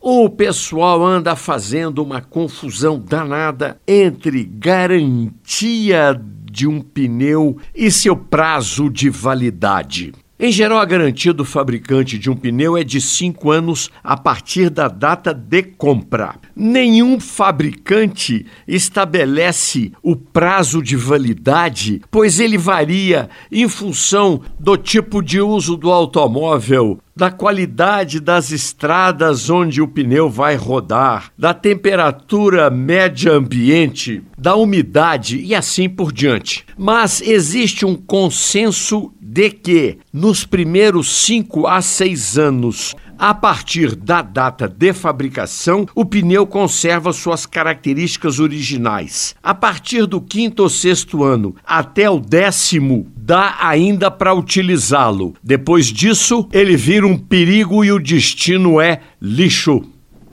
o pessoal anda fazendo uma confusão danada entre garantia de um pneu e seu prazo de validade. Em geral, a garantia do fabricante de um pneu é de 5 anos a partir da data de compra. Nenhum fabricante estabelece o prazo de validade, pois ele varia em função do tipo de uso do automóvel, da qualidade das estradas onde o pneu vai rodar, da temperatura média ambiente, da umidade e assim por diante. Mas existe um consenso de que, nos primeiros 5 a 6 anos, a partir da data de fabricação, o pneu conserva suas características originais. A partir do quinto ou sexto ano até o décimo, dá ainda para utilizá-lo. Depois disso, ele vira um perigo e o destino é lixo.